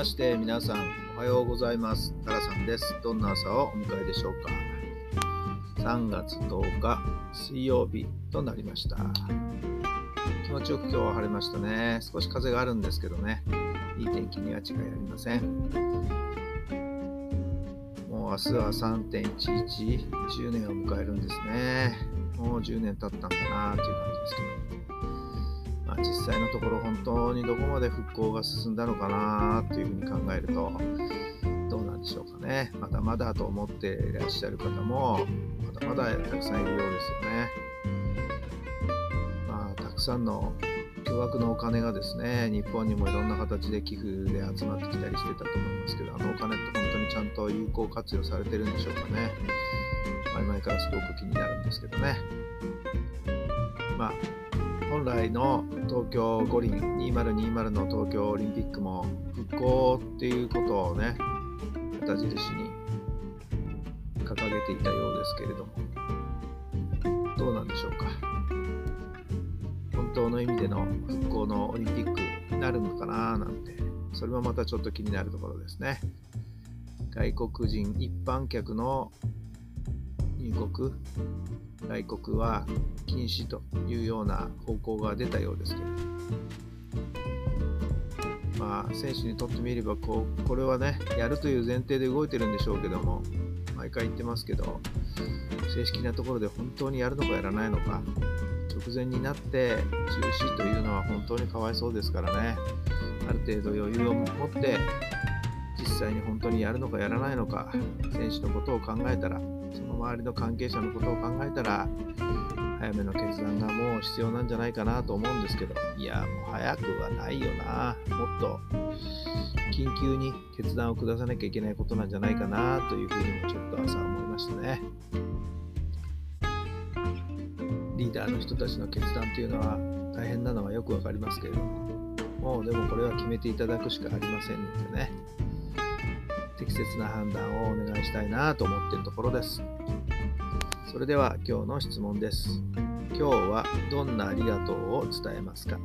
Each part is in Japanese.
まして皆さんおはようございます。タラさんです。どんな朝をお迎えでしょうか。3月10日水曜日となりました。気持ちよく今日は晴れましたね。少し風があるんですけどね。いい天気には違いありません。もう明日は3.11 10年を迎えるんですね。もう10年経ったんだなという感じですけど。まあ、実際のところ本当にどこまで復興が進んだのかなというふうに考えるとどうなんでしょうかね。まだまだと思っていらっしゃる方もまだまだたくさんいるようですよね。まあたくさんの巨額のお金がですね日本にもいろんな形で寄付で集まってきたりしてたと思いますけどあのお金って本当にちゃんと有効活用されてるんでしょうかね。前々からすごく気になるんですけどね。まあ本来の東京五輪2020の東京オリンピックも復興っていうことをね旗印に掲げていたようですけれどもどうなんでしょうか？本当の意味での復興のオリンピックになるのかななんてそれもまたちょっと気になるところですね。外国人一般客の入国外国は禁止というような方向が出たようですけどまあ選手にとってみればこうこれはねやるという前提で動いてるんでしょうけども毎回言ってますけど正式なところで本当にやるのかやらないのか直前になって中止というのは本当にかわいそうですからね。ある程度余裕を持って実際に本当にやるのかやらないのか選手のことを考えたらその周りの関係者のことを考えたら早めの決断がもう必要なんじゃないかなと思うんですけどいやもう早くはないよな。もっと緊急に決断を下さなきゃいけないことなんじゃないかなというふうにもちょっと朝思いましたね。リーダーの人たちの決断というのは大変なのはよくわかりますけれどももうでもこれは決めていただくしかありませんのでね。適切な判断をお願いしたいなと思っているところです。それでは今日の質問です。今日はどんなありがとうを伝えますか？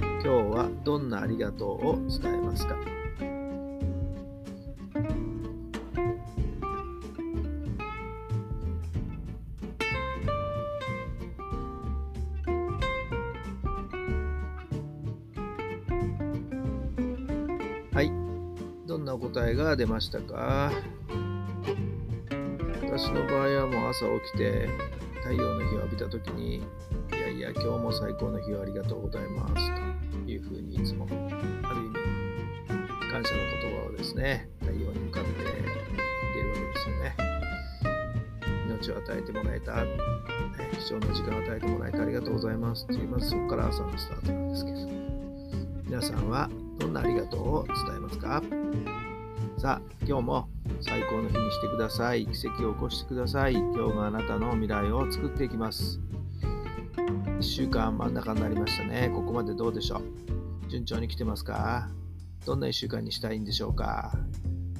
今日はどんなありがとうを伝えますか？はい。どんな答えが出ましたか？私の場合はもう朝起きて太陽の日を浴びた時にいやいや今日も最高の日をありがとうございますというふうにいつもある意味感謝の言葉をですね太陽に向かって言っているわけですよね。命を与えてもらえた貴重な時間を与えてもらえてありがとうございますっていまずそこから朝のスタートなんですけど。皆さんはどんなありがとうを伝えますか？さあ今日も最高の日にしてください。奇跡を起こしてください。今日があなたの未来を作っていきます。1週間真ん中になりましたね。ここまでどうでしょう？順調に来てますか？どんな1週間にしたいんでしょうか？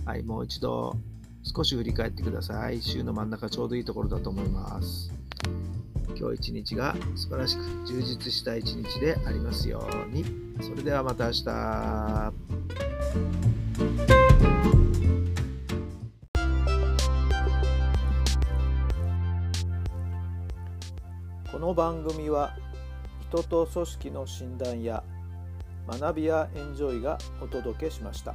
はい、もう一度少し振り返ってください。週の真ん中ちょうどいいところだと思います。今日一日が素晴らしく充実した一日でありますように。それではまた明日。この番組は人と組織の診断や学びやエンジョイがお届けしました。